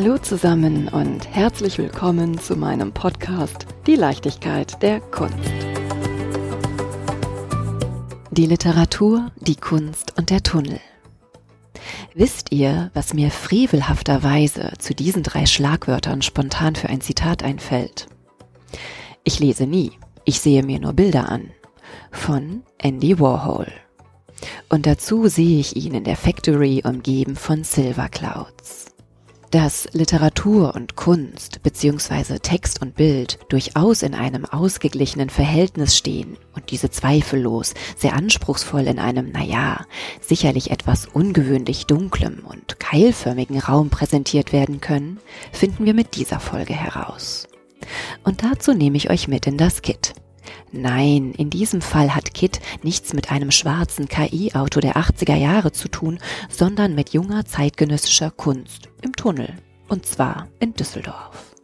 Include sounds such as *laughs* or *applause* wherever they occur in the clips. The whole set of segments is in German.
Hallo zusammen und herzlich willkommen zu meinem Podcast Die Leichtigkeit der Kunst. Die Literatur, die Kunst und der Tunnel. Wisst ihr, was mir frevelhafterweise zu diesen drei Schlagwörtern spontan für ein Zitat einfällt? Ich lese nie, ich sehe mir nur Bilder an. Von Andy Warhol. Und dazu sehe ich ihn in der Factory umgeben von Silver Clouds. Dass Literatur und Kunst bzw. Text und Bild durchaus in einem ausgeglichenen Verhältnis stehen und diese zweifellos sehr anspruchsvoll in einem, naja, sicherlich etwas ungewöhnlich dunklem und keilförmigen Raum präsentiert werden können, finden wir mit dieser Folge heraus. Und dazu nehme ich euch mit in das Kit. Nein, in diesem Fall hat Kit nichts mit einem schwarzen KI-Auto der 80er Jahre zu tun, sondern mit junger zeitgenössischer Kunst im Tunnel. Und zwar in Düsseldorf.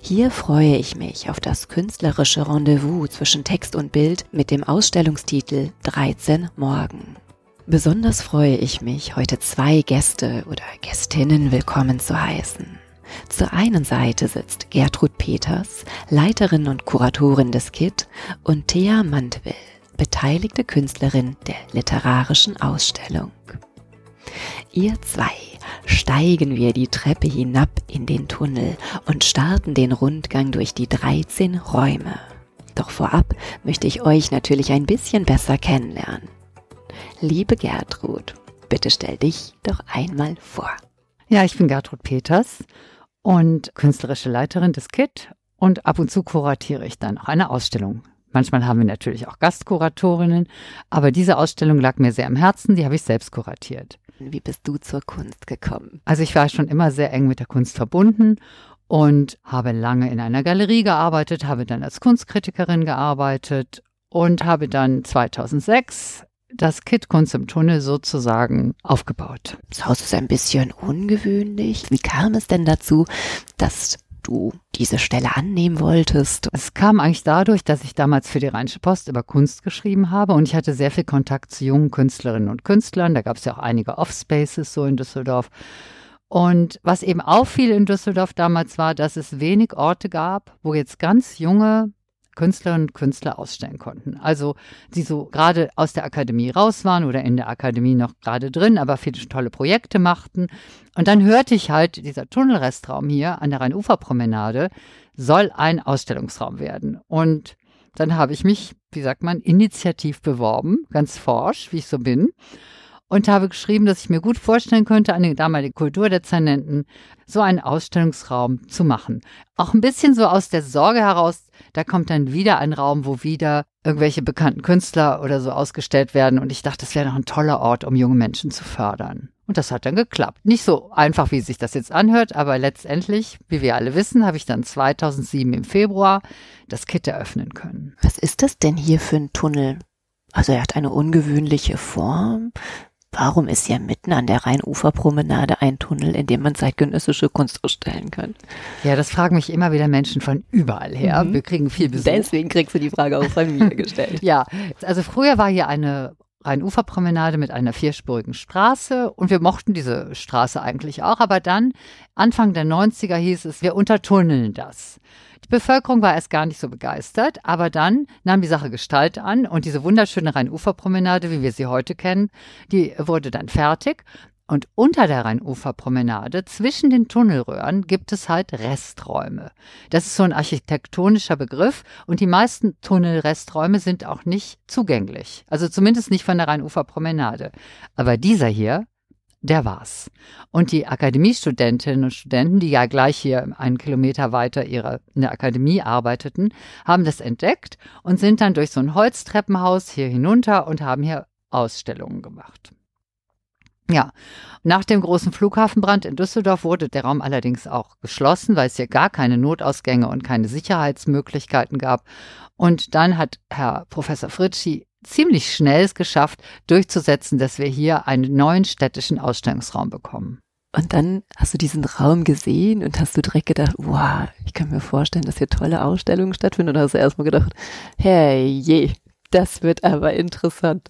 Hier freue ich mich auf das künstlerische Rendezvous zwischen Text und Bild mit dem Ausstellungstitel 13 Morgen. Besonders freue ich mich, heute zwei Gäste oder Gästinnen willkommen zu heißen. Zur einen Seite sitzt Gertrud Peters, Leiterin und Kuratorin des KIT, und Thea Mandwill, beteiligte Künstlerin der literarischen Ausstellung. Ihr zwei steigen wir die Treppe hinab in den Tunnel und starten den Rundgang durch die 13 Räume. Doch vorab möchte ich euch natürlich ein bisschen besser kennenlernen. Liebe Gertrud, bitte stell dich doch einmal vor. Ja, ich bin Gertrud Peters und künstlerische Leiterin des KIT und ab und zu kuratiere ich dann auch eine Ausstellung. Manchmal haben wir natürlich auch Gastkuratorinnen, aber diese Ausstellung lag mir sehr am Herzen, die habe ich selbst kuratiert. Wie bist du zur Kunst gekommen? Also ich war schon immer sehr eng mit der Kunst verbunden und habe lange in einer Galerie gearbeitet, habe dann als Kunstkritikerin gearbeitet und habe dann 2006 das Kit Kunst im Tunnel sozusagen aufgebaut. Das Haus ist ein bisschen ungewöhnlich. Wie kam es denn dazu, dass du diese Stelle annehmen wolltest? Es kam eigentlich dadurch, dass ich damals für die Rheinische Post über Kunst geschrieben habe und ich hatte sehr viel Kontakt zu jungen Künstlerinnen und Künstlern. Da gab es ja auch einige Offspaces so in Düsseldorf. Und was eben auffiel in Düsseldorf damals war, dass es wenig Orte gab, wo jetzt ganz junge Künstlerinnen und Künstler ausstellen konnten. Also die so gerade aus der Akademie raus waren oder in der Akademie noch gerade drin, aber viele tolle Projekte machten. Und dann hörte ich halt, dieser Tunnelrestraum hier an der Rheinuferpromenade soll ein Ausstellungsraum werden. Und dann habe ich mich, wie sagt man, initiativ beworben, ganz forsch, wie ich so bin und habe geschrieben, dass ich mir gut vorstellen könnte, an den damaligen Kulturdezernenten so einen Ausstellungsraum zu machen. Auch ein bisschen so aus der Sorge heraus, da kommt dann wieder ein Raum, wo wieder irgendwelche bekannten Künstler oder so ausgestellt werden. Und ich dachte, das wäre noch ein toller Ort, um junge Menschen zu fördern. Und das hat dann geklappt. Nicht so einfach, wie sich das jetzt anhört, aber letztendlich, wie wir alle wissen, habe ich dann 2007 im Februar das Kit eröffnen können. Was ist das denn hier für ein Tunnel? Also er hat eine ungewöhnliche Form. Warum ist ja mitten an der Rheinuferpromenade ein Tunnel, in dem man zeitgenössische Kunst ausstellen kann? Ja, das fragen mich immer wieder Menschen von überall her. Mhm. Wir kriegen viel Besuch. Deswegen kriegst du die Frage auch von mir gestellt. *laughs* ja, also früher war hier eine Rheinuferpromenade mit einer vierspurigen Straße und wir mochten diese Straße eigentlich auch, aber dann Anfang der 90er hieß es, wir untertunneln das. Die Bevölkerung war erst gar nicht so begeistert, aber dann nahm die Sache Gestalt an und diese wunderschöne Rheinuferpromenade, wie wir sie heute kennen, die wurde dann fertig. Und unter der Rheinuferpromenade, zwischen den Tunnelröhren, gibt es halt Resträume. Das ist so ein architektonischer Begriff und die meisten Tunnelresträume sind auch nicht zugänglich. Also zumindest nicht von der Rheinuferpromenade. Aber dieser hier, der war's. Und die Akademiestudentinnen und Studenten, die ja gleich hier einen Kilometer weiter ihre, in der Akademie arbeiteten, haben das entdeckt und sind dann durch so ein Holztreppenhaus hier hinunter und haben hier Ausstellungen gemacht. Ja, nach dem großen Flughafenbrand in Düsseldorf wurde der Raum allerdings auch geschlossen, weil es hier gar keine Notausgänge und keine Sicherheitsmöglichkeiten gab. Und dann hat Herr Professor Fritschi ziemlich schnell es geschafft, durchzusetzen, dass wir hier einen neuen städtischen Ausstellungsraum bekommen. Und dann hast du diesen Raum gesehen und hast du direkt gedacht, wow, ich kann mir vorstellen, dass hier tolle Ausstellungen stattfinden. Oder hast du erstmal gedacht, hey je, das wird aber interessant.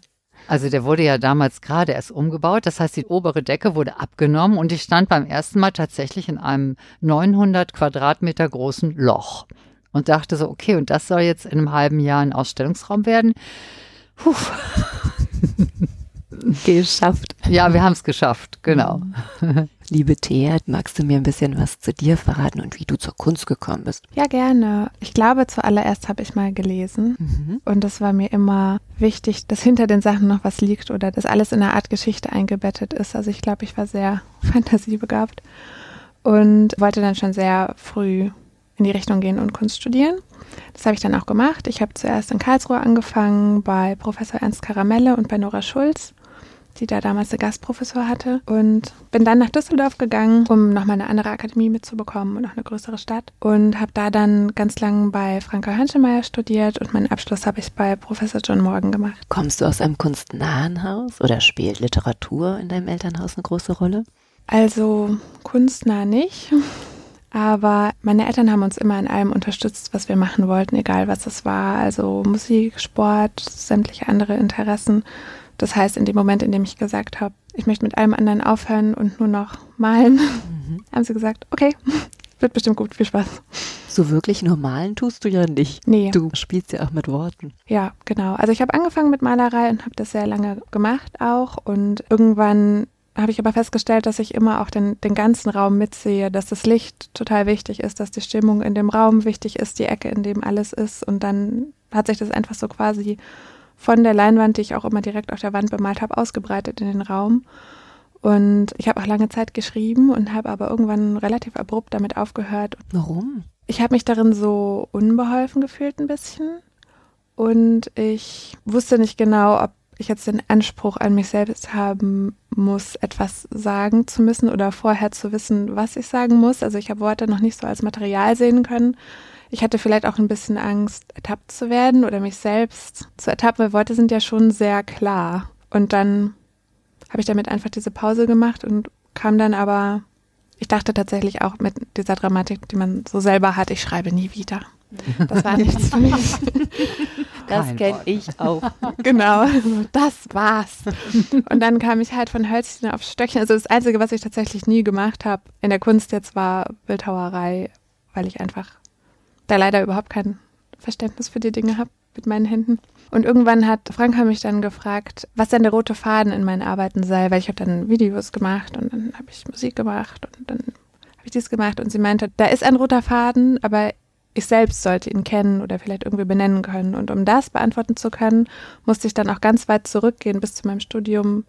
Also der wurde ja damals gerade erst umgebaut. Das heißt, die obere Decke wurde abgenommen und ich stand beim ersten Mal tatsächlich in einem 900 Quadratmeter großen Loch und dachte so, okay, und das soll jetzt in einem halben Jahr ein Ausstellungsraum werden. Puh. *laughs* Geschafft. Ja, wir haben es geschafft, genau. *laughs* Liebe Thea, magst du mir ein bisschen was zu dir verraten und wie du zur Kunst gekommen bist? Ja, gerne. Ich glaube, zuallererst habe ich mal gelesen mhm. und es war mir immer wichtig, dass hinter den Sachen noch was liegt oder dass alles in einer Art Geschichte eingebettet ist. Also ich glaube, ich war sehr *laughs* fantasiebegabt und wollte dann schon sehr früh in die Richtung gehen und Kunst studieren. Das habe ich dann auch gemacht. Ich habe zuerst in Karlsruhe angefangen bei Professor Ernst Karamelle und bei Nora Schulz die da damals eine Gastprofessor hatte. Und bin dann nach Düsseldorf gegangen, um nochmal eine andere Akademie mitzubekommen und auch eine größere Stadt. Und habe da dann ganz lang bei Franka Hönschemeyer studiert und meinen Abschluss habe ich bei Professor John Morgan gemacht. Kommst du aus einem kunstnahen Haus oder spielt Literatur in deinem Elternhaus eine große Rolle? Also kunstnah nicht. Aber meine Eltern haben uns immer in allem unterstützt, was wir machen wollten, egal was es war. Also Musik, Sport, sämtliche andere Interessen. Das heißt, in dem Moment, in dem ich gesagt habe, ich möchte mit allem anderen aufhören und nur noch malen, mhm. haben sie gesagt, okay, wird bestimmt gut, viel Spaß. So wirklich nur malen tust du ja nicht. Nee. Du spielst ja auch mit Worten. Ja, genau. Also ich habe angefangen mit Malerei und habe das sehr lange gemacht auch. Und irgendwann habe ich aber festgestellt, dass ich immer auch den, den ganzen Raum mitsehe, dass das Licht total wichtig ist, dass die Stimmung in dem Raum wichtig ist, die Ecke, in dem alles ist. Und dann hat sich das einfach so quasi von der Leinwand, die ich auch immer direkt auf der Wand bemalt habe, ausgebreitet in den Raum. Und ich habe auch lange Zeit geschrieben und habe aber irgendwann relativ abrupt damit aufgehört. Warum? Ich habe mich darin so unbeholfen gefühlt ein bisschen. Und ich wusste nicht genau, ob ich jetzt den Anspruch an mich selbst haben muss, etwas sagen zu müssen oder vorher zu wissen, was ich sagen muss. Also ich habe Worte noch nicht so als Material sehen können, ich hatte vielleicht auch ein bisschen Angst, ertappt zu werden oder mich selbst zu ertappen, weil Worte sind ja schon sehr klar. Und dann habe ich damit einfach diese Pause gemacht und kam dann aber, ich dachte tatsächlich auch mit dieser Dramatik, die man so selber hat, ich schreibe nie wieder. Das war nichts für mich. Das kenne ich auch. *laughs* Genau, das war's. Und dann kam ich halt von Hölzchen auf Stöckchen. Also das Einzige, was ich tatsächlich nie gemacht habe in der Kunst jetzt war Bildhauerei, weil ich einfach da leider überhaupt kein Verständnis für die Dinge habe mit meinen Händen. Und irgendwann hat Franka mich dann gefragt, was denn der rote Faden in meinen Arbeiten sei, weil ich habe dann Videos gemacht und dann habe ich Musik gemacht und dann habe ich dies gemacht und sie meinte, da ist ein roter Faden, aber ich selbst sollte ihn kennen oder vielleicht irgendwie benennen können. Und um das beantworten zu können, musste ich dann auch ganz weit zurückgehen bis zu meinem Studium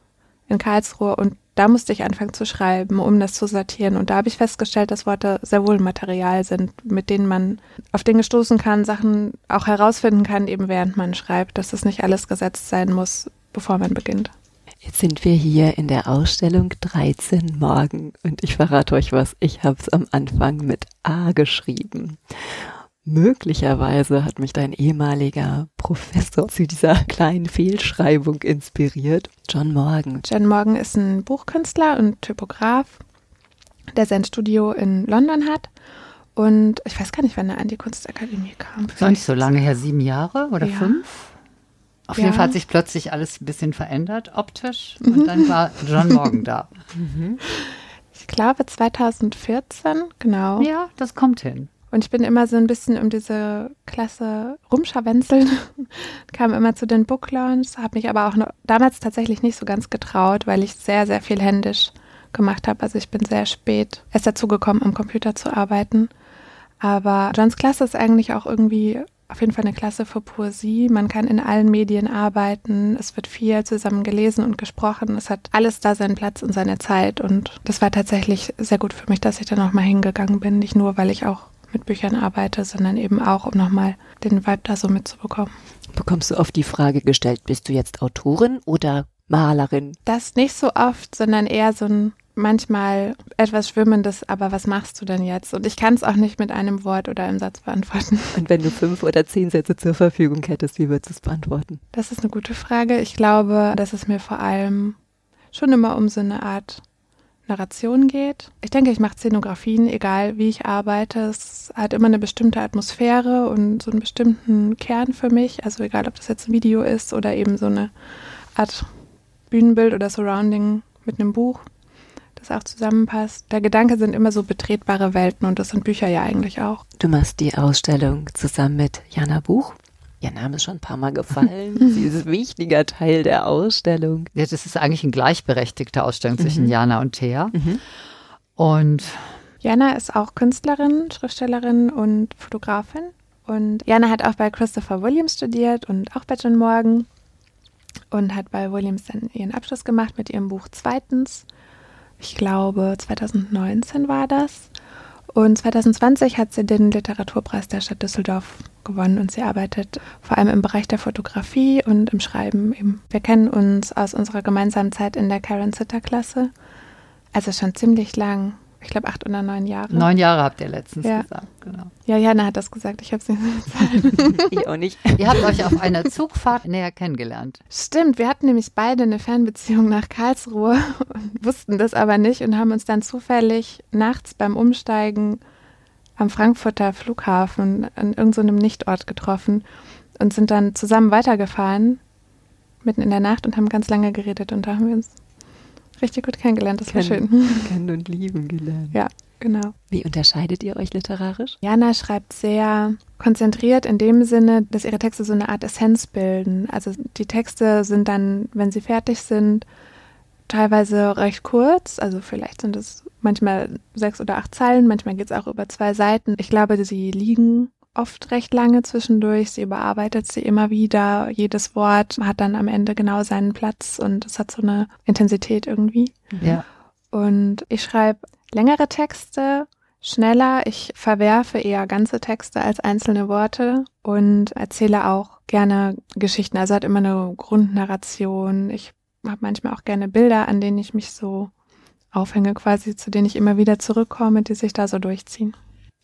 in Karlsruhe und da musste ich anfangen zu schreiben, um das zu sortieren. Und da habe ich festgestellt, dass Worte sehr wohl Material sind, mit denen man auf Dinge stoßen kann, Sachen auch herausfinden kann, eben während man schreibt, dass es nicht alles gesetzt sein muss, bevor man beginnt. Jetzt sind wir hier in der Ausstellung 13 Morgen und ich verrate euch was, ich habe es am Anfang mit A geschrieben. Möglicherweise hat mich dein ehemaliger Professor zu dieser *laughs* kleinen Fehlschreibung inspiriert. John Morgan. John Morgan ist ein Buchkünstler und Typograf, der sein Studio in London hat. Und ich weiß gar nicht, wann er an die Kunstakademie kam. Das war nicht so lange her, sieben Jahre oder ja. fünf? Auf ja. jeden Fall hat sich plötzlich alles ein bisschen verändert, optisch. Und mhm. dann war John Morgan da. Mhm. *laughs* Ich glaube 2014, genau. Ja, das kommt hin. Und ich bin immer so ein bisschen um diese Klasse rumscharwenzelt, *laughs* kam immer zu den Book Launch, habe mich aber auch noch, damals tatsächlich nicht so ganz getraut, weil ich sehr, sehr viel händisch gemacht habe. Also ich bin sehr spät erst dazu gekommen, am Computer zu arbeiten. Aber Johns Klasse ist eigentlich auch irgendwie auf jeden Fall eine Klasse für Poesie. Man kann in allen Medien arbeiten. Es wird viel zusammen gelesen und gesprochen. Es hat alles da seinen Platz und seine Zeit. Und das war tatsächlich sehr gut für mich, dass ich da nochmal hingegangen bin. Nicht nur, weil ich auch mit Büchern arbeite, sondern eben auch, um nochmal den Vibe da so mitzubekommen. Bekommst du oft die Frage gestellt, bist du jetzt Autorin oder Malerin? Das nicht so oft, sondern eher so ein manchmal etwas Schwimmendes, aber was machst du denn jetzt? Und ich kann es auch nicht mit einem Wort oder einem Satz beantworten. Und wenn du fünf oder zehn Sätze zur Verfügung hättest, wie würdest du es beantworten? Das ist eine gute Frage. Ich glaube, dass es mir vor allem schon immer um so eine Art Narration geht. Ich denke, ich mache Szenografien, egal wie ich arbeite. Es hat immer eine bestimmte Atmosphäre und so einen bestimmten Kern für mich. Also egal, ob das jetzt ein Video ist oder eben so eine Art Bühnenbild oder Surrounding mit einem Buch, das auch zusammenpasst. Der Gedanke sind immer so betretbare Welten und das sind Bücher ja eigentlich auch. Du machst die Ausstellung zusammen mit Jana Buch. Ihr Name ist schon ein paar Mal gefallen. *laughs* Sie ist ein wichtiger Teil der Ausstellung. Ja, das ist eigentlich eine gleichberechtigte Ausstellung mhm. zwischen Jana und Thea. Mhm. Und Jana ist auch Künstlerin, Schriftstellerin und Fotografin. Und Jana hat auch bei Christopher Williams studiert und auch bei John Morgan und hat bei Williams dann ihren Abschluss gemacht mit ihrem Buch Zweitens. Ich glaube, 2019 war das. Und 2020 hat sie den Literaturpreis der Stadt Düsseldorf gewonnen und sie arbeitet vor allem im Bereich der Fotografie und im Schreiben. Eben. Wir kennen uns aus unserer gemeinsamen Zeit in der Karen Sitter Klasse. Also schon ziemlich lang ich glaube, acht oder neun Jahre. Neun Jahre habt ihr letztens ja. gesagt, genau. Ja, Jana hat das gesagt, ich habe es nicht gesagt. *laughs* ich auch nicht. Ihr habt euch auf einer Zugfahrt näher kennengelernt. Stimmt, wir hatten nämlich beide eine Fernbeziehung nach Karlsruhe und wussten das aber nicht und haben uns dann zufällig nachts beim Umsteigen am Frankfurter Flughafen an irgendeinem so Nichtort getroffen und sind dann zusammen weitergefahren, mitten in der Nacht und haben ganz lange geredet und da haben wir uns richtig gut kennengelernt. Das Ken, war schön. *laughs* Kennen und lieben gelernt. Ja, genau. Wie unterscheidet ihr euch literarisch? Jana schreibt sehr konzentriert in dem Sinne, dass ihre Texte so eine Art Essenz bilden. Also die Texte sind dann, wenn sie fertig sind, teilweise recht kurz. Also vielleicht sind es manchmal sechs oder acht Zeilen, manchmal geht es auch über zwei Seiten. Ich glaube, sie liegen oft recht lange zwischendurch. Sie überarbeitet sie immer wieder. Jedes Wort hat dann am Ende genau seinen Platz und es hat so eine Intensität irgendwie. Ja. Und ich schreibe längere Texte, schneller. Ich verwerfe eher ganze Texte als einzelne Worte und erzähle auch gerne Geschichten. Also hat immer eine Grundnarration. Ich habe manchmal auch gerne Bilder, an denen ich mich so aufhänge, quasi, zu denen ich immer wieder zurückkomme, die sich da so durchziehen.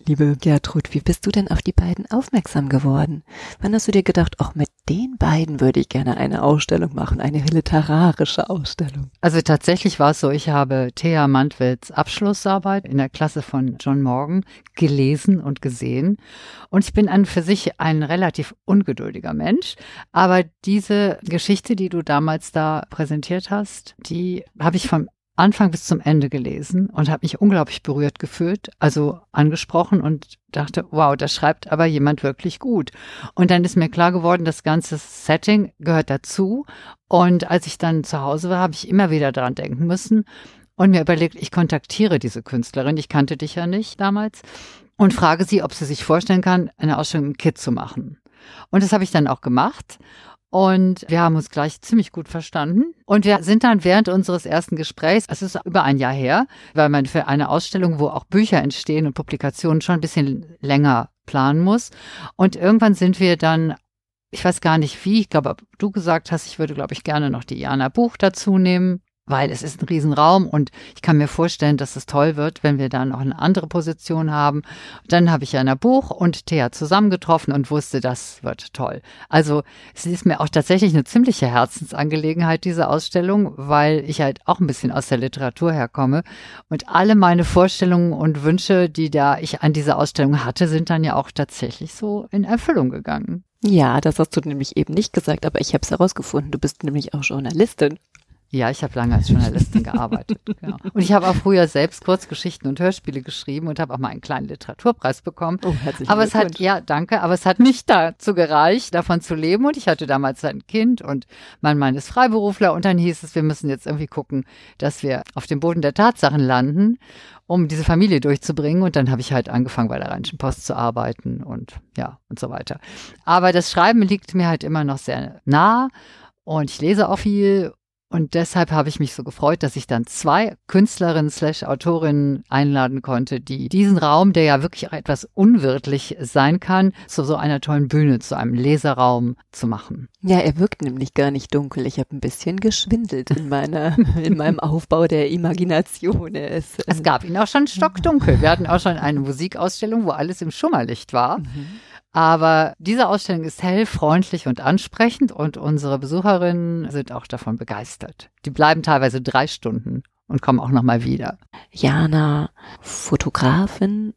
Liebe Gertrud, wie bist du denn auf die beiden aufmerksam geworden? Wann hast du dir gedacht, auch mit den beiden würde ich gerne eine Ausstellung machen, eine literarische Ausstellung? Also tatsächlich war es so, ich habe Thea Mantwels Abschlussarbeit in der Klasse von John Morgan gelesen und gesehen. Und ich bin an für sich ein relativ ungeduldiger Mensch. Aber diese Geschichte, die du damals da präsentiert hast, die habe ich vom Anfang bis zum Ende gelesen und habe mich unglaublich berührt gefühlt, also angesprochen und dachte, wow, das schreibt aber jemand wirklich gut. Und dann ist mir klar geworden, das ganze Setting gehört dazu. Und als ich dann zu Hause war, habe ich immer wieder daran denken müssen und mir überlegt, ich kontaktiere diese Künstlerin, ich kannte dich ja nicht damals, und frage sie, ob sie sich vorstellen kann, eine Ausstellung im Kit zu machen. Und das habe ich dann auch gemacht. Und wir haben uns gleich ziemlich gut verstanden. Und wir sind dann während unseres ersten Gesprächs, es ist über ein Jahr her, weil man für eine Ausstellung, wo auch Bücher entstehen und Publikationen schon ein bisschen länger planen muss. Und irgendwann sind wir dann ich weiß gar nicht wie, ich glaube, du gesagt hast, ich würde, glaube ich, gerne noch die Jana Buch dazu nehmen weil es ist ein Riesenraum und ich kann mir vorstellen, dass es toll wird, wenn wir da noch eine andere Position haben. Dann habe ich ja ein Buch und Thea zusammengetroffen und wusste, das wird toll. Also es ist mir auch tatsächlich eine ziemliche Herzensangelegenheit, diese Ausstellung, weil ich halt auch ein bisschen aus der Literatur herkomme und alle meine Vorstellungen und Wünsche, die da ich an dieser Ausstellung hatte, sind dann ja auch tatsächlich so in Erfüllung gegangen. Ja, das hast du nämlich eben nicht gesagt, aber ich habe es herausgefunden. Du bist nämlich auch Journalistin. Ja, ich habe lange als Journalistin gearbeitet. *laughs* Genau. Und ich habe auch früher selbst Kurzgeschichten und Hörspiele geschrieben und habe auch mal einen kleinen Literaturpreis bekommen. Oh, herzlichen aber es hat, ja, danke, aber es hat nicht dazu gereicht, davon zu leben. Und ich hatte damals ein Kind und mein Mann ist Freiberufler. Und dann hieß es, wir müssen jetzt irgendwie gucken, dass wir auf dem Boden der Tatsachen landen, um diese Familie durchzubringen. Und dann habe ich halt angefangen, bei der Rheinischen Post zu arbeiten und ja, und so weiter. Aber das Schreiben liegt mir halt immer noch sehr nah. Und ich lese auch viel und deshalb habe ich mich so gefreut, dass ich dann zwei Künstlerinnen slash Autorinnen einladen konnte, die diesen Raum, der ja wirklich auch etwas unwirtlich sein kann, zu so einer tollen Bühne, zu einem Leserraum zu machen. Ja, er wirkt nämlich gar nicht dunkel. Ich habe ein bisschen geschwindelt in meiner, *laughs* in meinem Aufbau der Imagination. Es, es gab ihn auch schon stockdunkel. Wir hatten auch schon eine Musikausstellung, wo alles im Schummerlicht war. Mhm. Aber diese Ausstellung ist hell, freundlich und ansprechend und unsere Besucherinnen sind auch davon begeistert. Die bleiben teilweise drei Stunden und kommen auch nochmal wieder. Jana, Fotografin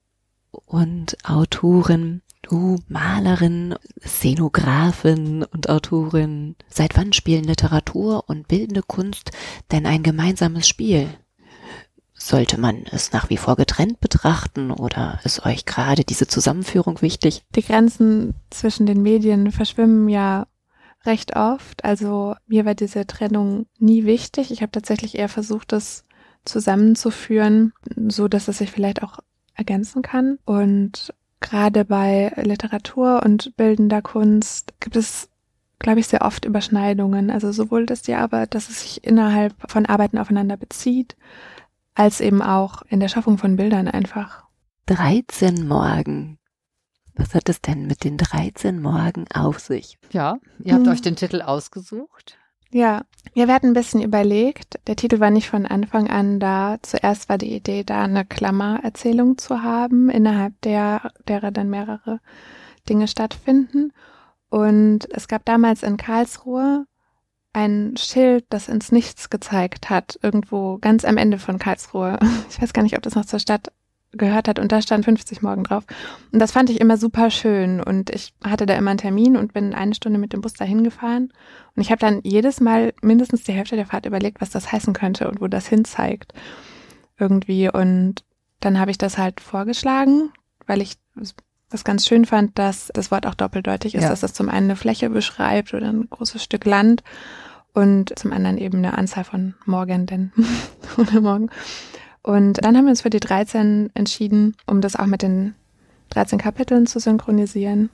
und Autorin. Du Malerin, Szenografin und Autorin. Seit wann spielen Literatur und bildende Kunst denn ein gemeinsames Spiel? Sollte man es nach wie vor getrennt betrachten oder ist euch gerade diese Zusammenführung wichtig? Die Grenzen zwischen den Medien verschwimmen ja recht oft. Also mir war diese Trennung nie wichtig. Ich habe tatsächlich eher versucht, das zusammenzuführen, so dass es sich vielleicht auch ergänzen kann. Und gerade bei Literatur und bildender Kunst gibt es, glaube ich, sehr oft Überschneidungen. Also sowohl, dass die Arbeit, dass es sich innerhalb von Arbeiten aufeinander bezieht, als eben auch in der Schaffung von Bildern einfach. 13 Morgen. Was hat es denn mit den 13 Morgen auf sich? Ja, ihr habt Hm. euch den Titel ausgesucht. Ja, ja, wir hatten ein bisschen überlegt. Der Titel war nicht von Anfang an da. Zuerst war die Idee, da eine Klammererzählung zu haben, innerhalb der, derer dann mehrere Dinge stattfinden. Und es gab damals in Karlsruhe ein Schild, das ins Nichts gezeigt hat, irgendwo ganz am Ende von Karlsruhe. *laughs* Ich weiß gar nicht, ob das noch zur Stadt gehört hat. Und da stand 50 morgen drauf. Und das fand ich immer super schön. Und ich hatte da immer einen Termin und bin eine Stunde mit dem Bus dahin gefahren und ich habe dann jedes Mal mindestens die Hälfte der Fahrt überlegt, was das heißen könnte und wo das hinzeigt. Irgendwie. Und dann habe ich das halt vorgeschlagen, weil ich das ganz schön fand, dass das Wort auch doppeldeutig ist, Ja. dass das zum einen eine Fläche beschreibt oder ein großes Stück Land und zum anderen eben eine Anzahl von Morgenden *laughs* oder Morgen. Und dann haben wir uns für die 13 entschieden, um das auch mit den 13 Kapiteln zu synchronisieren.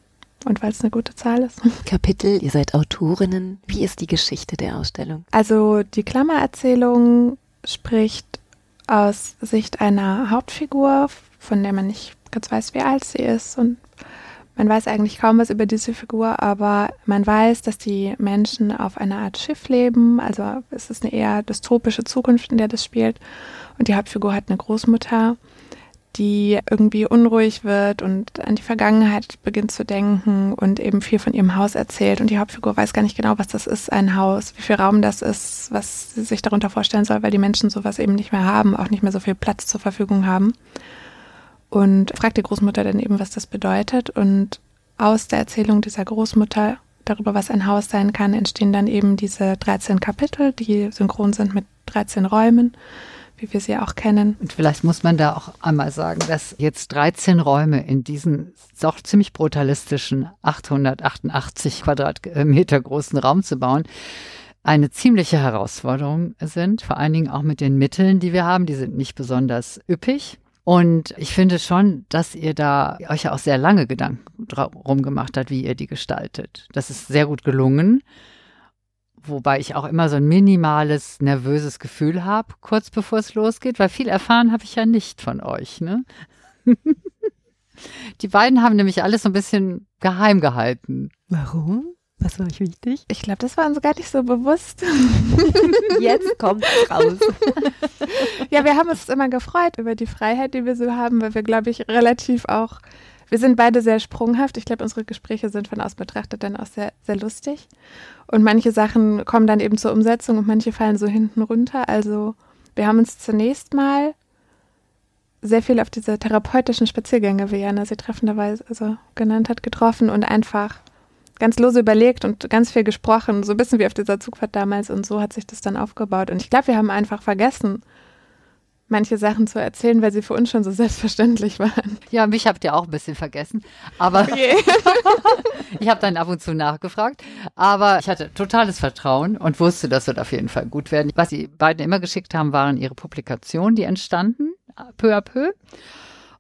Und weil es eine gute Zahl ist. *laughs* Kapitel, ihr seid Autorinnen. Wie ist die Geschichte der Ausstellung? Also die Klammererzählung spricht aus Sicht einer Hauptfigur, von der man nicht ganz weiß, wie alt sie ist. Und man weiß eigentlich kaum was über diese Figur, aber man weiß, dass die Menschen auf einer Art Schiff leben. Also es ist eine eher dystopische Zukunft, in der das spielt. Und die Hauptfigur hat eine Großmutter, die irgendwie unruhig wird und an die Vergangenheit beginnt zu denken und eben viel von ihrem Haus erzählt. Und die Hauptfigur weiß gar nicht genau, was das ist, ein Haus, wie viel Raum das ist, was sie sich darunter vorstellen soll, weil die Menschen sowas eben nicht mehr haben, auch nicht mehr so viel Platz zur Verfügung haben. Und fragt die Großmutter dann eben, was das bedeutet. Und aus der Erzählung dieser Großmutter darüber, was ein Haus sein kann, entstehen dann eben diese 13 Kapitel, die synchron sind mit 13 Räumen, wie wir sie auch kennen. Und vielleicht muss man da auch einmal sagen, dass jetzt 13 Räume in diesen doch ziemlich brutalistischen 888 Quadratmeter großen Raum zu bauen, eine ziemliche Herausforderung sind, vor allen Dingen auch mit den Mitteln, die wir haben. Die sind nicht besonders üppig. Und ich finde schon, dass ihr da euch ja auch sehr lange Gedanken drum gemacht habt, wie ihr die gestaltet. Das ist sehr gut gelungen. Wobei ich auch immer so ein minimales, nervöses Gefühl habe, kurz bevor es losgeht, weil viel erfahren habe ich ja nicht von euch. Ne? *laughs* Die beiden haben nämlich alles so ein bisschen geheim gehalten. Warum? Was war euch wichtig? Ich glaube, das war uns gar nicht so bewusst. *laughs* Jetzt kommt raus. *laughs* Ja, wir haben uns immer gefreut über die Freiheit, die wir so haben, weil wir, glaube ich, relativ auch, wir sind beide sehr sprunghaft. Ich glaube, unsere Gespräche sind von außen betrachtet dann auch sehr, sehr lustig. Und manche Sachen kommen dann eben zur Umsetzung und manche fallen so hinten runter. Also wir haben uns zunächst mal sehr viel auf diese therapeutischen Spaziergänge, wie Jana sie treffenderweise also genannt hat, getroffen und einfach ganz lose überlegt und ganz viel gesprochen, so ein bisschen wie auf dieser Zugfahrt damals und so hat sich das dann aufgebaut. Und ich glaube, wir haben einfach vergessen, manche Sachen zu erzählen, weil sie für uns schon so selbstverständlich waren. Ja, mich habt ihr auch ein bisschen vergessen. Aber Okay. *laughs* ich habe dann ab und zu nachgefragt. Aber ich hatte totales Vertrauen und wusste, das wird auf jeden Fall gut werden. Was die beiden immer geschickt haben, waren ihre Publikationen, die entstanden, peu à peu.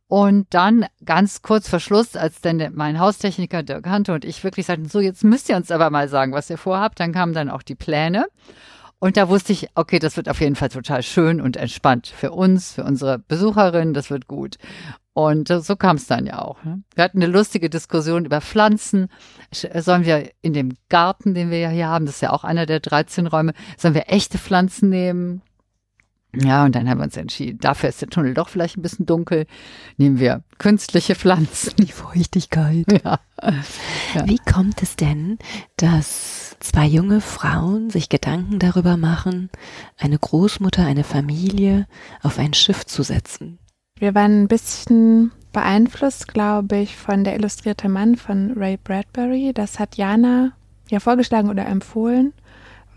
Und dann ganz kurz vor Schluss, als dann mein Haustechniker Dirk Hante und ich wirklich sagten, so jetzt müsst ihr uns aber mal sagen, was ihr vorhabt, dann kamen dann auch die Pläne. Und da wusste ich, okay, das wird auf jeden Fall total schön und entspannt für uns, für unsere Besucherinnen, das wird gut. Und so kam es dann ja auch. Ne? Wir hatten eine lustige Diskussion über Pflanzen. Sch- Sollen wir in dem Garten, den wir ja hier haben, das ist ja auch einer der 13 Räume, sollen wir echte Pflanzen nehmen? Ja, und dann haben wir uns entschieden, dafür ist der Tunnel doch vielleicht ein bisschen dunkel. Nehmen wir künstliche Pflanzen. Die Feuchtigkeit. Ja. Ja. Wie kommt es denn, dass zwei junge Frauen sich Gedanken darüber machen, eine Großmutter, eine Familie auf ein Schiff zu setzen? Wir waren ein bisschen beeinflusst, glaube ich, von Der illustrierte Mann von Ray Bradbury. Das hat Jana ja vorgeschlagen oder empfohlen,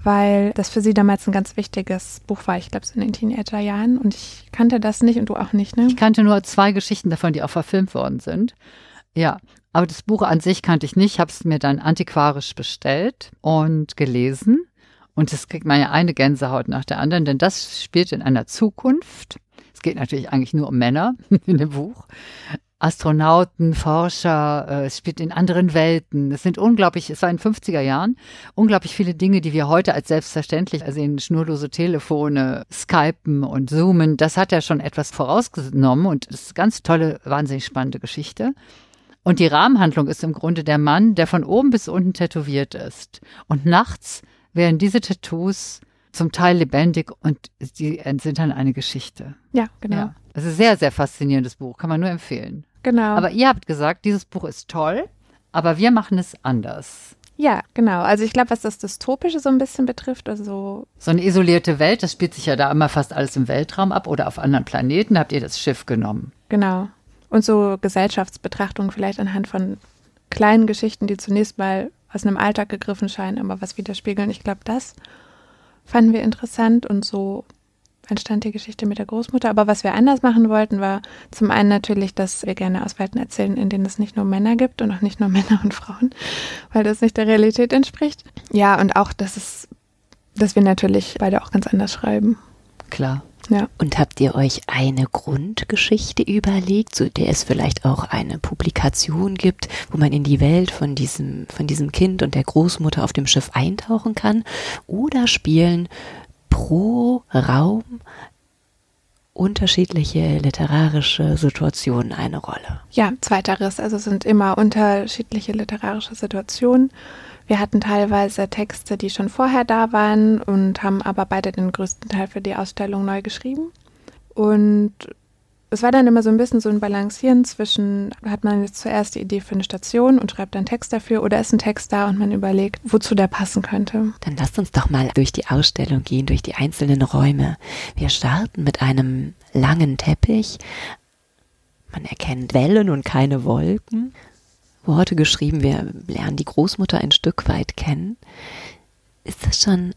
weil das für sie damals ein ganz wichtiges Buch war. Ich glaube, so in den Teenagerjahren. Und ich kannte das nicht und du auch nicht, ne? Ich kannte nur zwei Geschichten davon, die auch verfilmt worden sind. Ja, aber das Buch an sich kannte ich nicht, habe es mir dann antiquarisch bestellt und gelesen. Und es kriegt man ja eine Gänsehaut nach der anderen, denn das spielt in einer Zukunft. Es geht natürlich eigentlich nur um Männer *laughs* in dem Buch. Astronauten, Forscher, äh, es spielt in anderen Welten. Es sind unglaublich, es war in den 50er Jahren, unglaublich viele Dinge, die wir heute als selbstverständlich sehen, schnurlose Telefone, Skypen und Zoomen. Das hat ja schon etwas vorausgenommen und es ist eine ganz tolle, wahnsinnig spannende Geschichte. Und die Rahmenhandlung ist im Grunde der Mann, der von oben bis unten tätowiert ist. Und nachts werden diese Tattoos zum Teil lebendig und die sind dann eine Geschichte. Ja, genau. Ja. Das ist ein sehr, sehr faszinierendes Buch, kann man nur empfehlen. Genau. Aber ihr habt gesagt, dieses Buch ist toll, aber wir machen es anders. ja, genau. Also ich glaube, was das Dystopische so ein bisschen betrifft, also So eine isolierte Welt, das spielt sich ja da immer fast alles im Weltraum ab oder auf anderen Planeten, habt ihr das Schiff genommen. genau. Und so Gesellschaftsbetrachtungen vielleicht anhand von kleinen Geschichten, die zunächst mal aus einem Alltag gegriffen scheinen, aber was widerspiegeln. Ich glaube, das fanden wir interessant und so entstand die Geschichte mit der Großmutter. Aber was wir anders machen wollten, war zum einen natürlich, dass wir gerne aus Welten erzählen, in denen es nicht nur Männer gibt und auch nicht nur *laughs* Männer und Frauen, weil das nicht der Realität entspricht. Ja, und auch, dass es, dass wir natürlich beide auch ganz anders schreiben. Klar. Ja. Und habt ihr euch eine Grundgeschichte überlegt, zu der es vielleicht auch eine Publikation gibt, wo man in die Welt von diesem, von diesem Kind und der Großmutter auf dem Schiff eintauchen kann? Oder spielen pro Raum unterschiedliche literarische Situationen eine Rolle? Ja, zweiteres. Also sind immer unterschiedliche literarische Situationen. Wir hatten teilweise Texte, die schon vorher da waren und haben aber beide den größten Teil für die Ausstellung neu geschrieben. Und es war dann immer so ein bisschen so ein Balancieren zwischen, hat man jetzt zuerst die Idee für eine Station und schreibt dann Text dafür oder ist ein Text da und man überlegt, wozu der passen könnte. Dann lasst uns doch mal durch die Ausstellung gehen, durch die einzelnen Räume. Wir starten mit einem langen Teppich. Man erkennt Wellen und keine Wolken. Worte geschrieben, wir lernen die Großmutter ein Stück weit kennen. Ist das schon